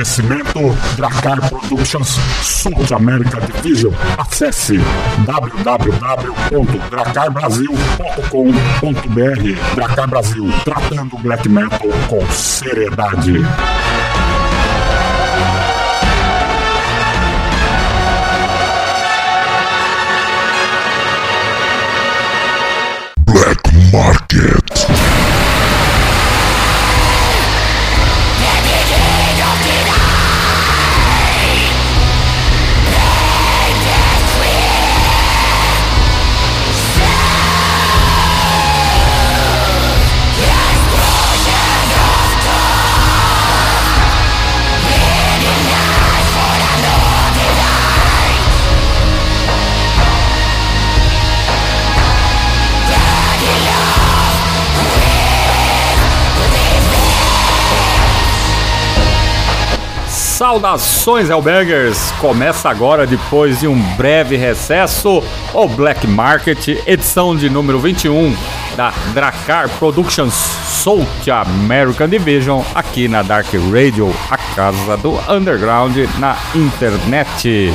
Oferecimento Dracar Productions South America Division. Acesse www.dracarbrasil.com.br Dracar Brasil, tratando black metal com seriedade. Saudações, Hellbangers! Começa agora, depois de um breve recesso, o Black Market, edição de número 21 da Dracar Productions South American Division, aqui na Dark Radio, a casa do underground na internet.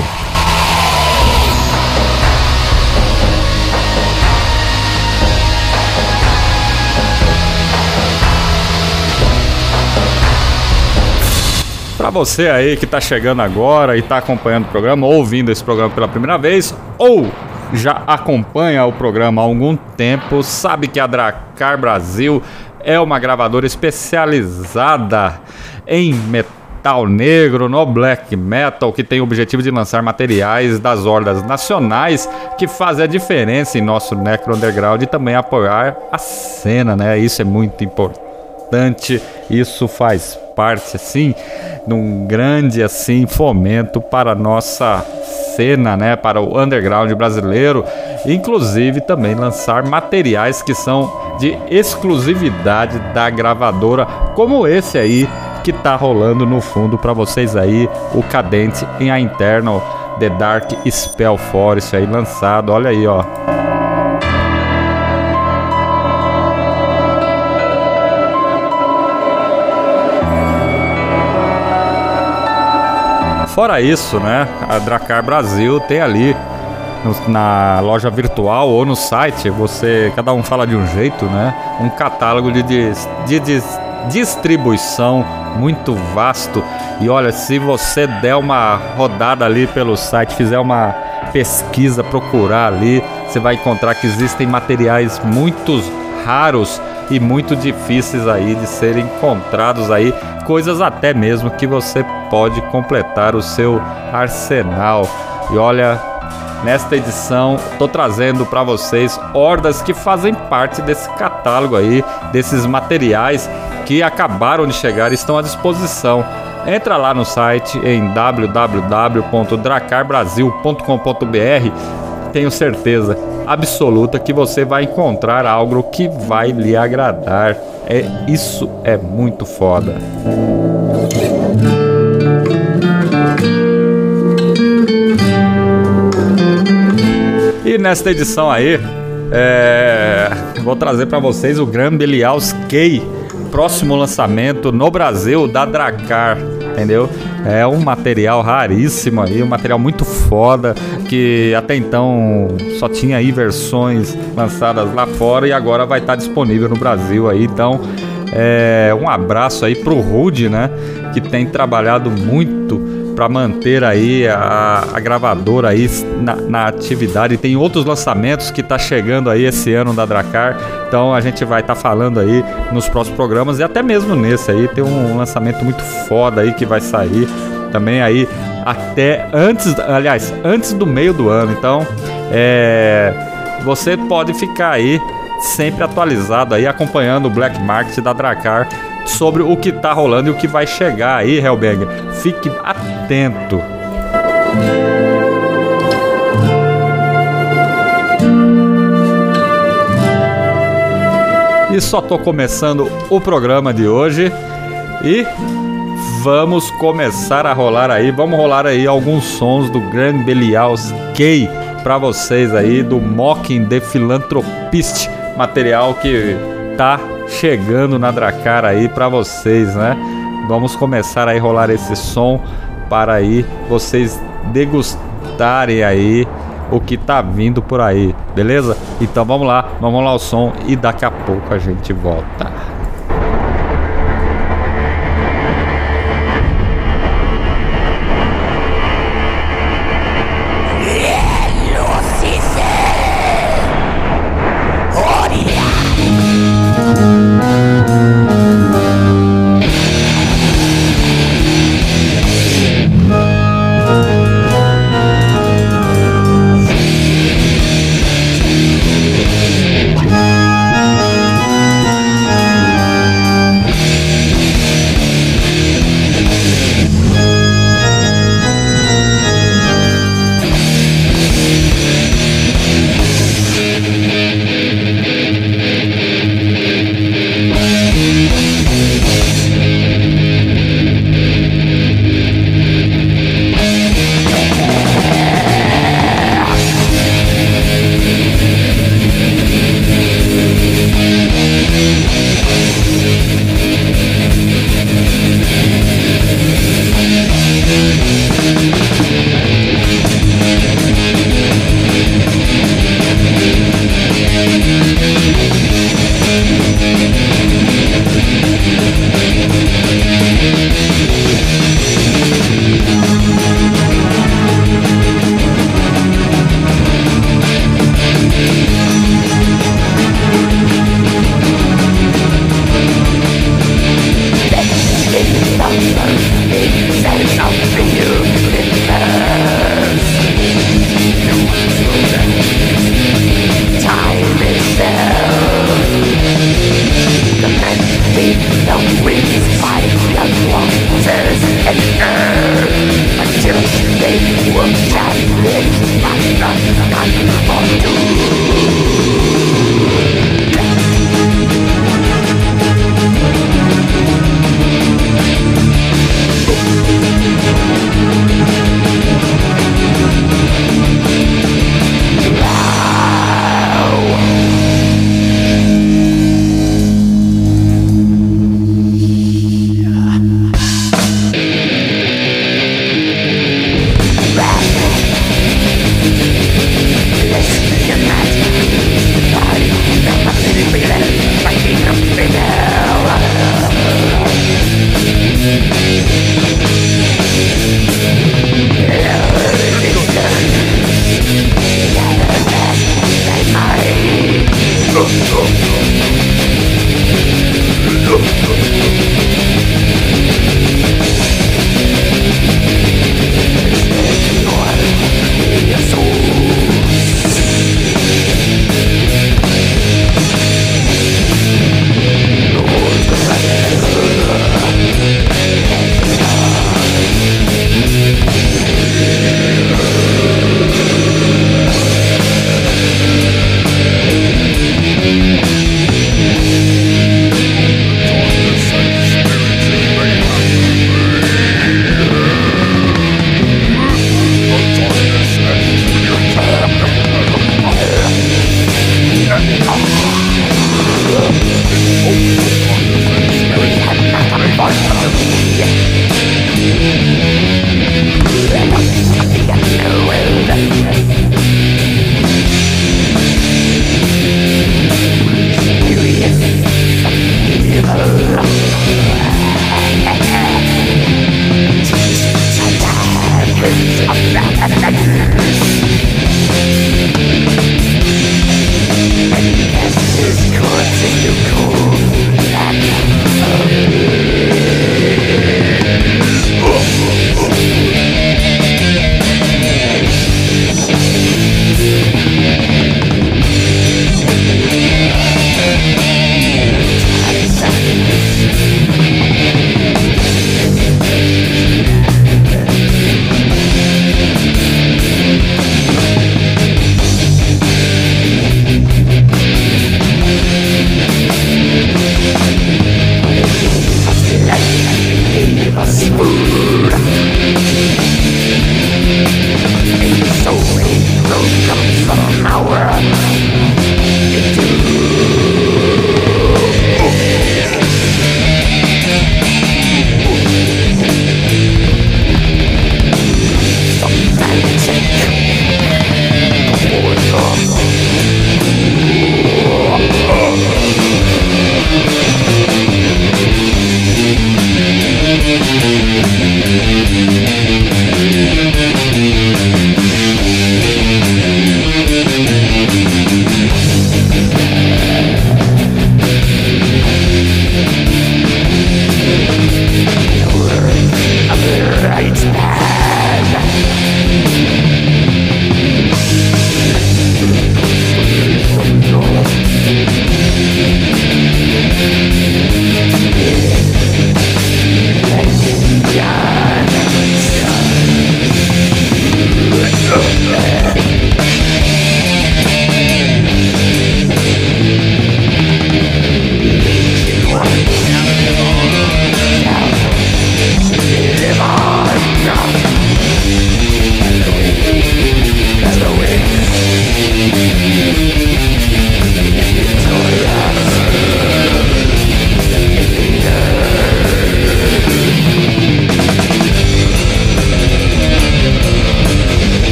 Para você aí que tá chegando agora e tá acompanhando o programa, ou ouvindo esse programa pela primeira vez, ou já acompanha o programa há algum tempo, sabe que a Dracar Brasil é uma gravadora especializada em metal negro, no black metal, que tem o objetivo de lançar materiais das hordas nacionais que fazem a diferença em nosso necro underground e também apoiar a cena, né? Isso é muito importante, isso faz parte assim num grande assim fomento para a nossa cena, né, para o underground brasileiro, inclusive também lançar materiais que são de exclusividade da gravadora, como esse aí que tá rolando no fundo para vocês aí, o Cadente em a Internal The Dark Spell Forest aí lançado, olha aí, ó. Fora isso, né, a Dracar Brasil tem ali na loja virtual ou no site, você cada um fala de um jeito, né? Um catálogo de, dis- de dis- distribuição muito vasto. E olha, se você der uma rodada ali pelo site, fizer uma pesquisa, procurar ali, você vai encontrar que existem materiais muito raros e muito difíceis aí de serem encontrados aí, coisas até mesmo que você pode completar o seu arsenal. E olha, nesta edição tô trazendo para vocês hordas que fazem parte desse catálogo aí, desses materiais que acabaram de chegar e estão à disposição. Entra lá no site em www.dracarbrasil.com.br tenho certeza absoluta que você vai encontrar algo que vai lhe agradar. É isso é muito foda. E nesta edição aí, é, vou trazer para vocês o Grand Belials K, próximo lançamento no Brasil da Dracar, entendeu? É um material raríssimo aí, um material muito foda, que até então só tinha aí versões lançadas lá fora e agora vai estar disponível no Brasil aí, então é, um abraço aí pro Rude, né? Que tem trabalhado muito para manter aí a, a gravadora aí na, na atividade. Tem outros lançamentos que tá chegando aí esse ano da Dracar. Então a gente vai estar falando aí nos próximos programas e até mesmo nesse aí tem um lançamento muito foda aí que vai sair. Também aí até antes, aliás, antes do meio do ano. Então, é, você pode ficar aí sempre atualizado aí acompanhando o Black Market da Dracar sobre o que tá rolando e o que vai chegar aí, Hellbanger. Fique atento. E só tô começando o programa de hoje e vamos começar a rolar aí, vamos rolar aí alguns sons do Grand Belial's Gay para vocês aí do Mocking the Philanthropist, material que tá chegando na Dracar aí para vocês, né? Vamos começar aí rolar esse som para aí vocês degustarem aí o que tá vindo por aí, beleza? Então vamos lá, vamos lá o som e daqui a pouco a gente volta.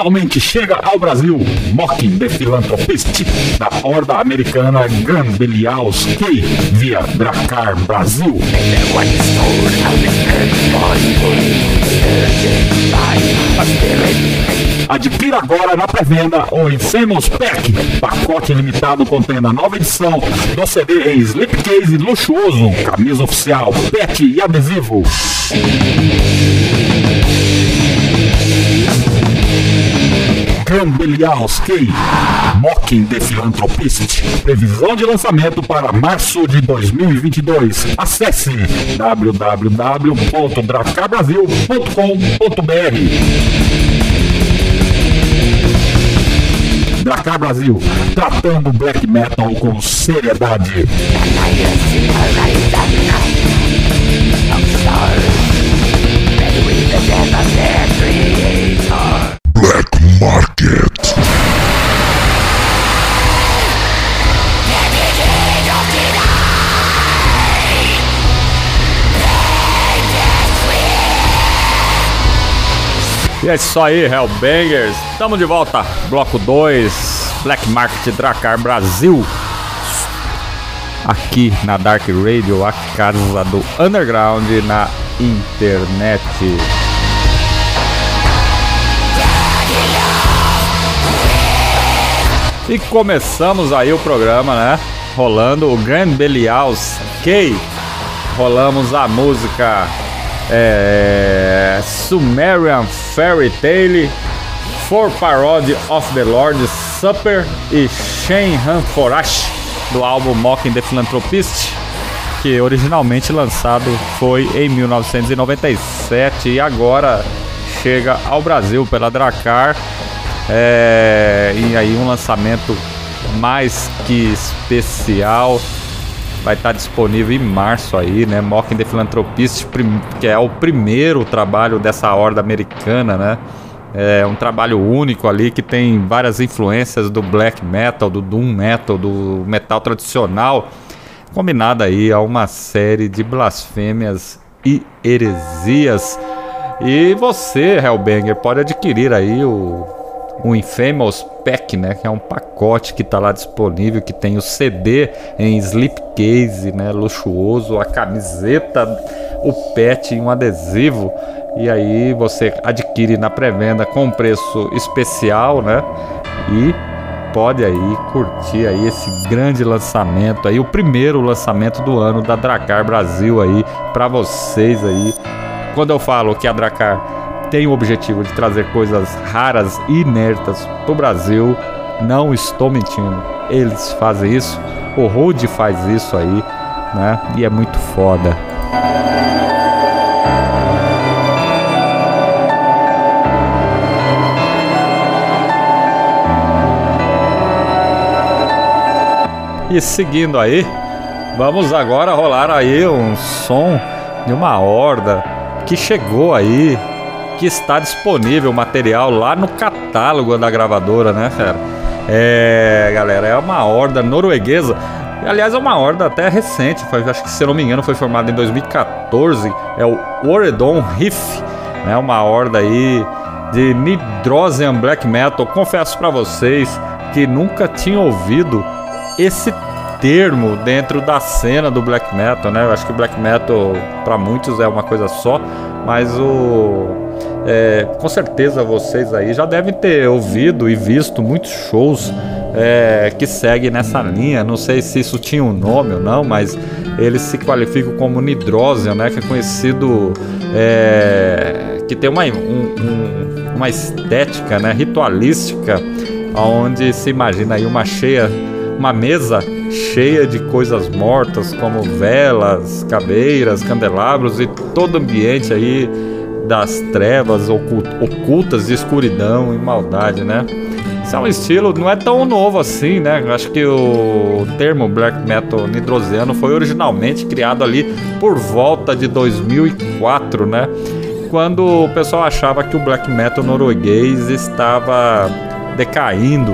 Finalmente chega ao Brasil Mocking the Philanthropist da horda americana K via Dracar Brasil. Adquira agora na pré-venda o Infamous Pack, pacote limitado contendo a nova edição do CD em slipcase luxuoso, camisa oficial, pet e adesivo. Gambelialski, Mocking the Philanthropist. Previsão de lançamento para março de 2022. Acesse www.dracarbrasil.com.br. Dracar Brasil, tratando black metal com seriedade. Market. E é isso aí, Hellbangers. Tamo de volta. Bloco 2, Black Market Dracar Brasil. Aqui na Dark Radio, a casa do underground na internet. E começamos aí o programa, né? Rolando o Grand Belial's K. Rolamos a música é, Sumerian Fairy Tale, For Parody of the Lord's Supper e Shen Han Forash do álbum Mocking the Philanthropist, que originalmente lançado foi em 1997 e agora chega ao Brasil pela Dracar. É, e aí um lançamento mais que especial vai estar disponível em março aí, né? Mocking the Philanthropist, que é o primeiro trabalho dessa horda americana, né? É um trabalho único ali que tem várias influências do black metal, do doom metal, do metal tradicional, combinada aí a uma série de blasfêmias e heresias. E você, Hellbanger, pode adquirir aí o o Infamous Pack, né, que é um pacote que está lá disponível, que tem o CD em slipcase, né, luxuoso, a camiseta, o pet e um adesivo. E aí você adquire na pré-venda com preço especial, né? E pode aí curtir aí esse grande lançamento aí, o primeiro lançamento do ano da Dracar Brasil aí para vocês aí. Quando eu falo que a Dracar tem o objetivo de trazer coisas raras e inéditas pro Brasil, não estou mentindo. Eles fazem isso, o Road faz isso aí, né? E é muito foda. E seguindo aí, vamos agora rolar aí um som de uma horda que chegou aí, que está disponível o material lá no catálogo da gravadora, né, fera? É, galera, é uma horda norueguesa. Aliás, é uma horda até recente, foi, acho que se não me engano foi formada em 2014. É o Oredon Riff, né? Uma horda aí de Nidrosian Black Metal. Confesso para vocês que nunca tinha ouvido esse termo dentro da cena do black metal, né? Eu acho que black metal para muitos é uma coisa só, mas o é, com certeza vocês aí já devem ter ouvido e visto muitos shows é, que seguem nessa linha. Não sei se isso tinha um nome ou não, mas eles se qualificam como Nidrosian, né? Que é conhecido é, que tem uma, um- um- uma estética né, ritualística, onde se imagina aí uma cheia, uma mesa cheia de coisas mortas, como velas, caveiras, candelabros e todo ambiente aí das trevas ocult- ocultas de escuridão e maldade, né? Isso é um estilo, não é tão novo assim, né? Acho que o termo black metal nidrosiano foi originalmente criado ali por volta de 2004, né? Quando o pessoal achava que o black metal norueguês estava decaindo,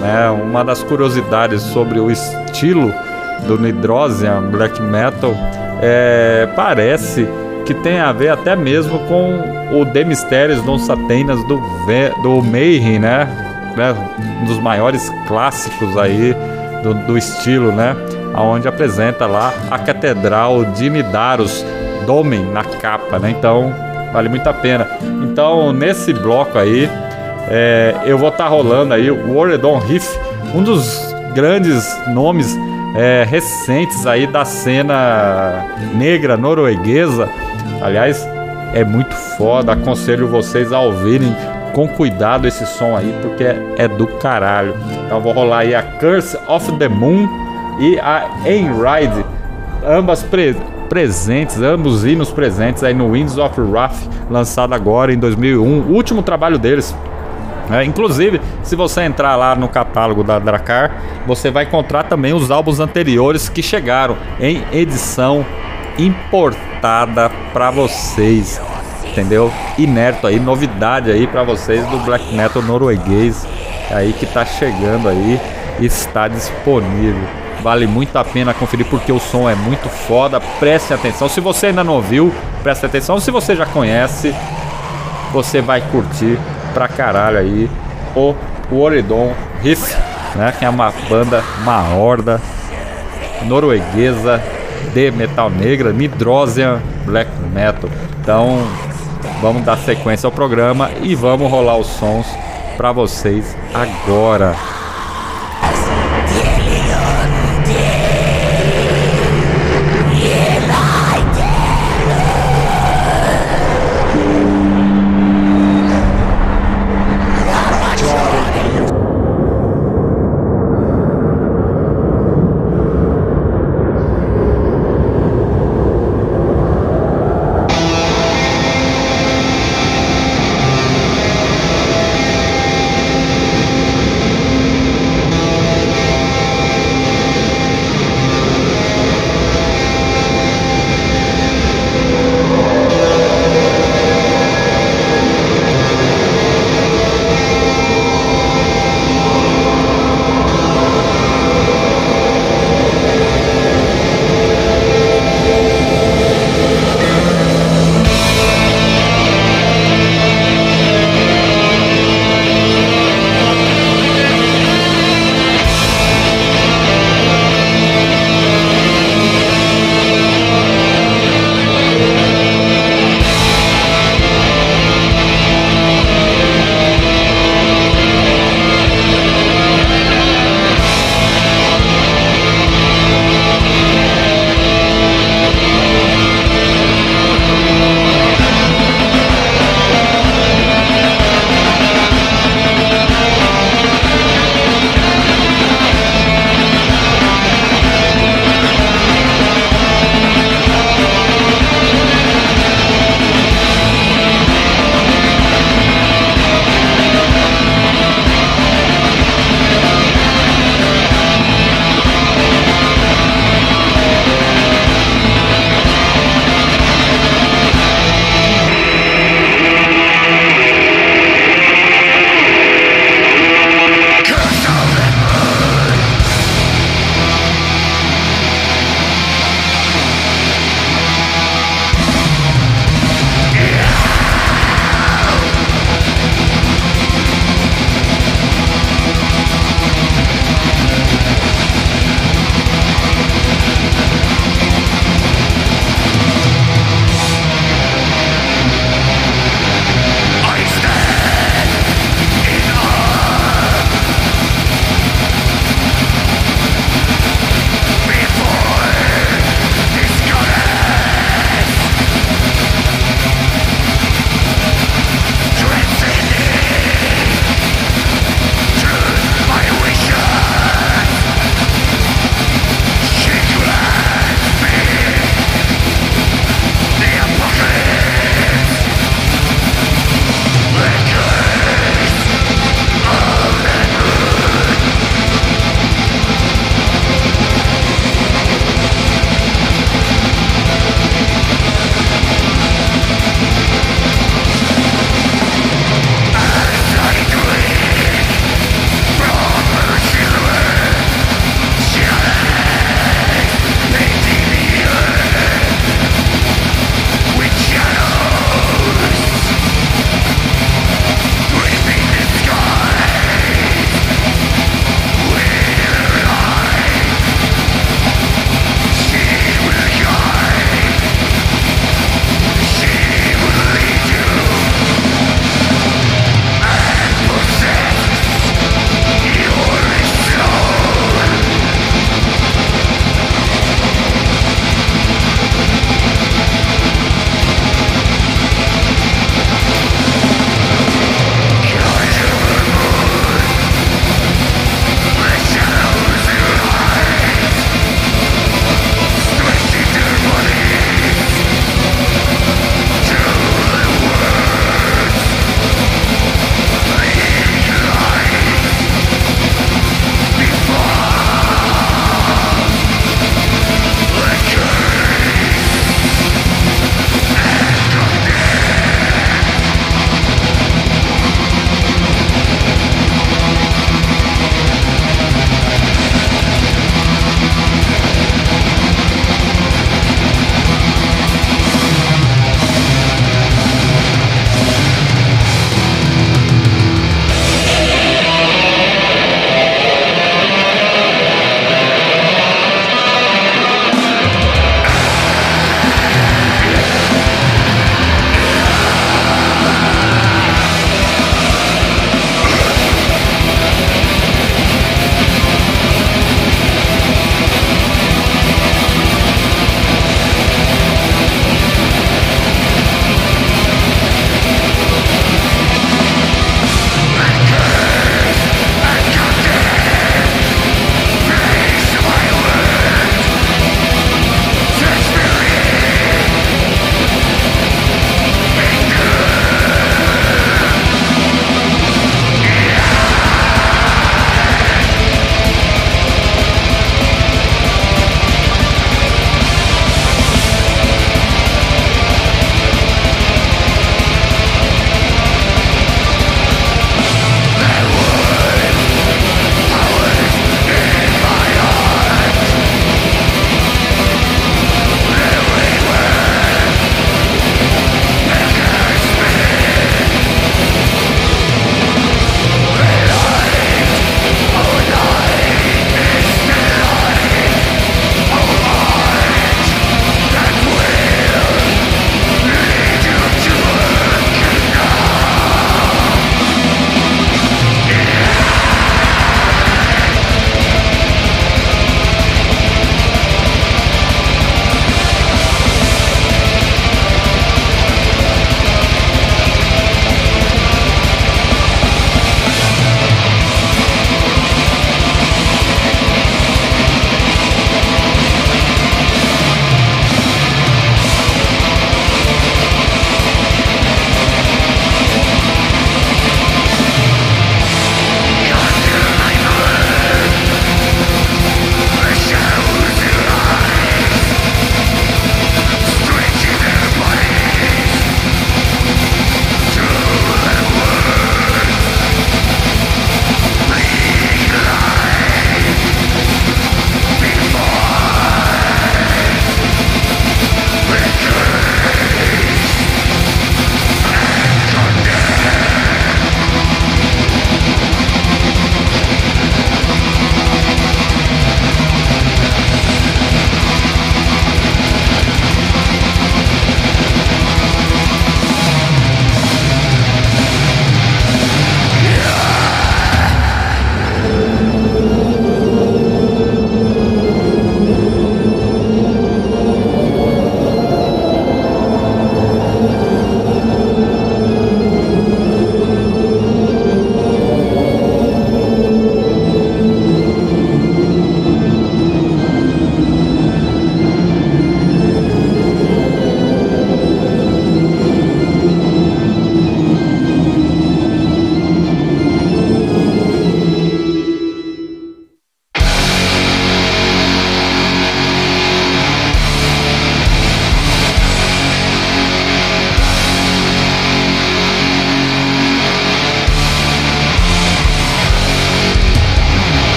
né? Uma das curiosidades sobre o estilo do Nidrosian Black Metal é, parece que tem a ver até mesmo com o The Mistérios non Satenas do, do Mayhem, né? né? Um dos maiores clássicos aí do, do estilo, né? Onde apresenta lá a Catedral de Midaros Domen na capa, né? Então vale muito a pena. Então nesse bloco aí é, eu vou estar tá rolando aí o Oredon Riff, um dos grandes nomes é, recentes aí da cena negra norueguesa. Aliás, é muito foda. Aconselho vocês a ouvirem com cuidado esse som aí, porque é do caralho. Então vou rolar aí a Curse of the Moon e a Enride, ambas pre presentes, ambos hinos presentes aí no Winds of Wrath, lançado agora em 2001, o último trabalho deles. É, inclusive, se você entrar lá no catálogo da Dracar, você vai encontrar também os álbuns anteriores que chegaram em edição importada para vocês, entendeu? Inerto aí, novidade aí para vocês do black metal norueguês aí que tá chegando aí, está disponível. Vale muito a pena conferir porque o som é muito foda. Preste atenção. Se você ainda não ouviu, preste atenção. Se você já conhece, você vai curtir pra caralho aí o Oridon Riff, né? Que é uma banda, uma horda norueguesa de metal negra, Midrosian Black Metal. Então, vamos dar sequência ao programa e vamos rolar os sons para vocês agora.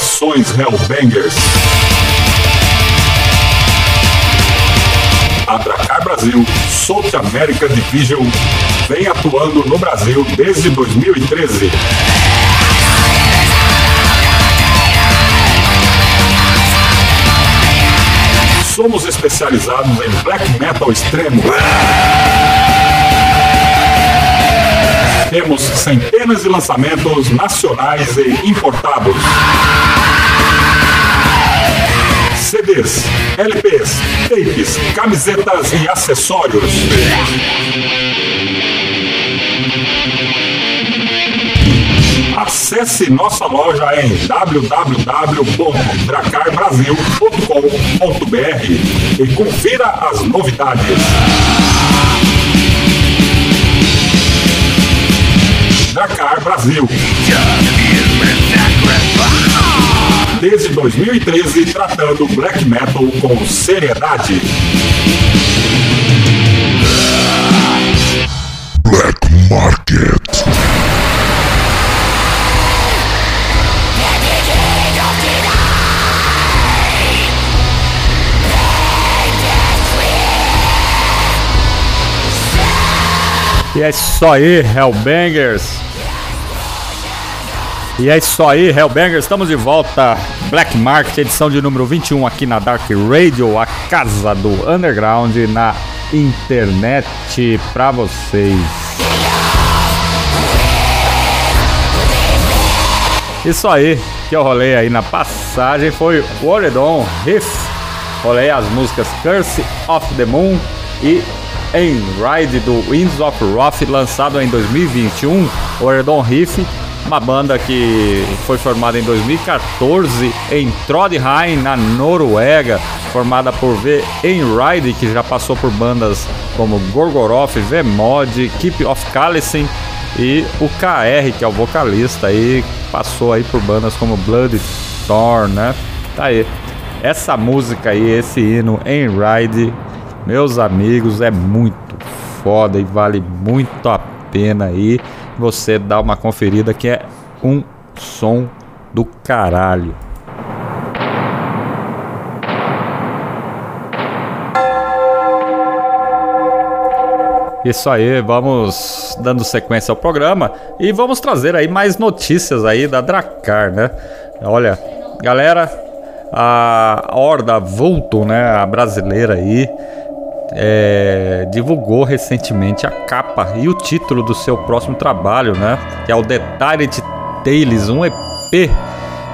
Saudações Hellbangers! A Dracar Brasil South America Division vem atuando no Brasil desde 2013. Somos especializados em black metal extremo. Temos centenas de lançamentos nacionais e importados. CDs, LPs, tapes, camisetas e acessórios. Acesse nossa loja em www.dracarbrasil.com.br e confira as novidades. Dracar Brasil. Desde 2013, tratando black metal com seriedade. Black Market. E é isso aí, Hellbangers. E é isso aí, Hellbangers. Estamos de volta. Black Market, edição de número 21 aqui na Dark Radio, a casa do underground na internet pra vocês. Isso aí, que eu rolei aí na passagem foi Oredon Riff. Rolei as músicas Curse of the Moon e em Ride do Winds of Wrath, lançado em 2021. O Oredon Riff, uma banda que foi formada em 2014 em Trondheim, na Noruega, formada por V. Ride, que já passou por bandas como Gorgoroth, V-Mod, Keep of Calicin e o KR, que é o vocalista aí, passou aí por bandas como Blood Thorn, né? Tá aí. Essa música aí, esse hino em Ride, meus amigos, é muito foda e vale muito a pena aí você dar uma conferida que é um som do caralho. Isso aí, vamos dando sequência ao programa e vamos trazer aí mais notícias aí da Dracar, né? Olha, galera, a Horda Vulto, né, a brasileira aí, é, divulgou recentemente a capa e o título do seu próximo trabalho, né? Que é o The Tyrant Tales, um EP,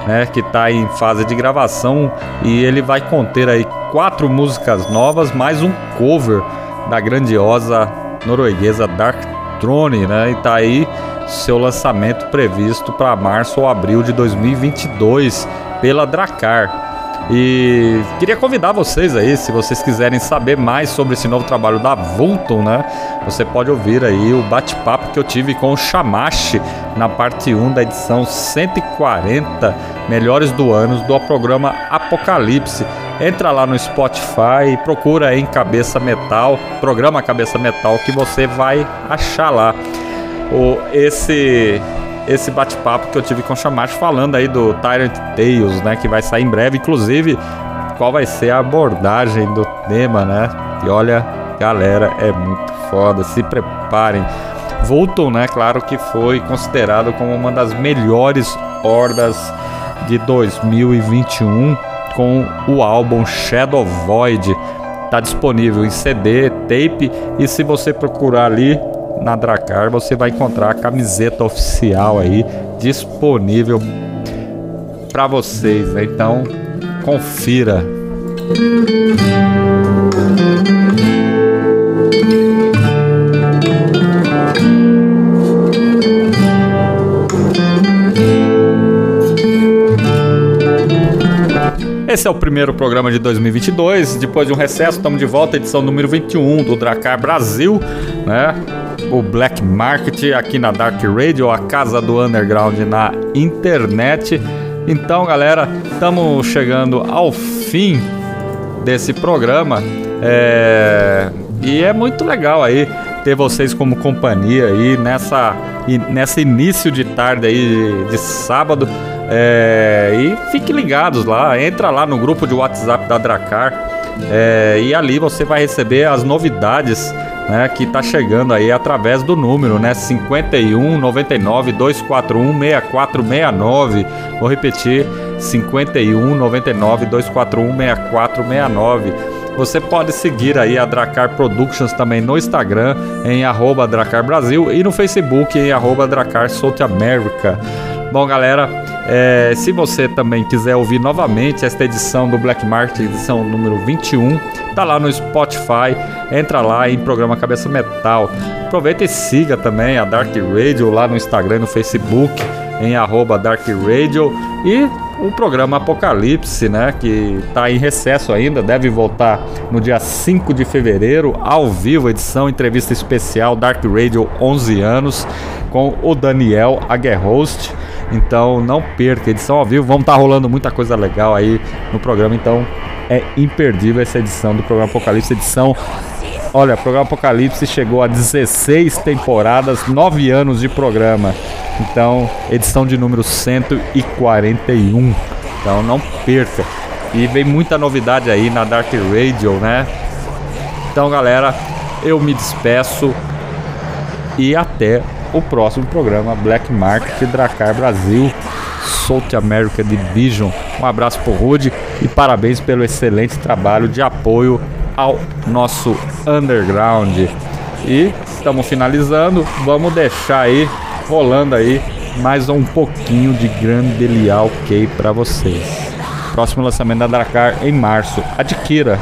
né? Que está em fase de gravação e ele vai conter aí quatro músicas novas mais um cover da grandiosa norueguesa Dark Throne, né? E tá aí seu lançamento previsto para março ou abril de 2022 pela Dracar. E queria convidar vocês aí, se vocês quiserem saber mais sobre esse novo trabalho da Vulton, né? Você pode ouvir aí o bate-papo que eu tive com o Shamashi na parte 1 da edição 140 Melhores do Ano do programa Apocalipse. Entra lá no Spotify e procura em Cabeça Metal, programa Cabeça Metal, que você vai achar lá. O, esse esse bate-papo que eu tive com o Chamacho falando aí do Tyrant Tales, né, que vai sair em breve, inclusive qual vai ser a abordagem do tema, né? E olha, galera, é muito foda, se preparem. Volton, né, claro que foi considerado como uma das melhores hordas de 2021 com o álbum Shadow Void. Tá disponível em CD, tape e se você procurar ali na Dracar você vai encontrar a camiseta oficial aí disponível para vocês, né? Então, confira. Esse é o primeiro programa de 2022. Depois de um recesso, estamos de volta, edição número 21 do Dracar Brasil, né? O Black Market aqui na Dark Radio, a casa do underground na internet. Então, galera, estamos chegando ao fim desse programa é... e é muito legal aí ter vocês como companhia aí nessa nessa início de tarde aí de, sábado é... e fique ligados lá, entra lá no grupo de WhatsApp da Dracar é, e ali você vai receber as novidades né, que está chegando aí através do número, né, 51 99 241 6469. Vou repetir, 51 99 241 6469. Você pode seguir aí a Dracar Productions também no Instagram em Dracar Brasil e no Facebook em Dracar South America. Bom, galera, é, se você também quiser ouvir novamente esta edição do Black Market, edição número 21, tá lá no Spotify, entra lá em programa Cabeça Metal. Aproveita e siga também a Dark Radio lá no Instagram e no Facebook em arroba Dark Radio e o programa Apocalipse, né, que está em recesso ainda, deve voltar no dia 5 de fevereiro, ao vivo, edição entrevista especial Dark Radio 11 anos com o Daniel Aguerhost. Então não perca, edição ao vivo, vamos estar tá rolando muita coisa legal aí no programa, então é imperdível essa edição do programa Apocalipse, edição Olha, o programa Apocalipse chegou a 16 temporadas, 9 anos de programa. Então, edição de número 141. Então, não perca. E vem muita novidade aí na Dark Radio, né? Então, galera, eu me despeço e até o próximo programa Black Market Dracar Brasil. South America Division. Um abraço pro Rude e parabéns pelo excelente trabalho de apoio ao nosso underground. E estamos finalizando, vamos deixar aí rolando aí mais um pouquinho de Grande Leal K para vocês. Próximo lançamento da Dracar em março. Adquira